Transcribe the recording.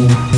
Thank you.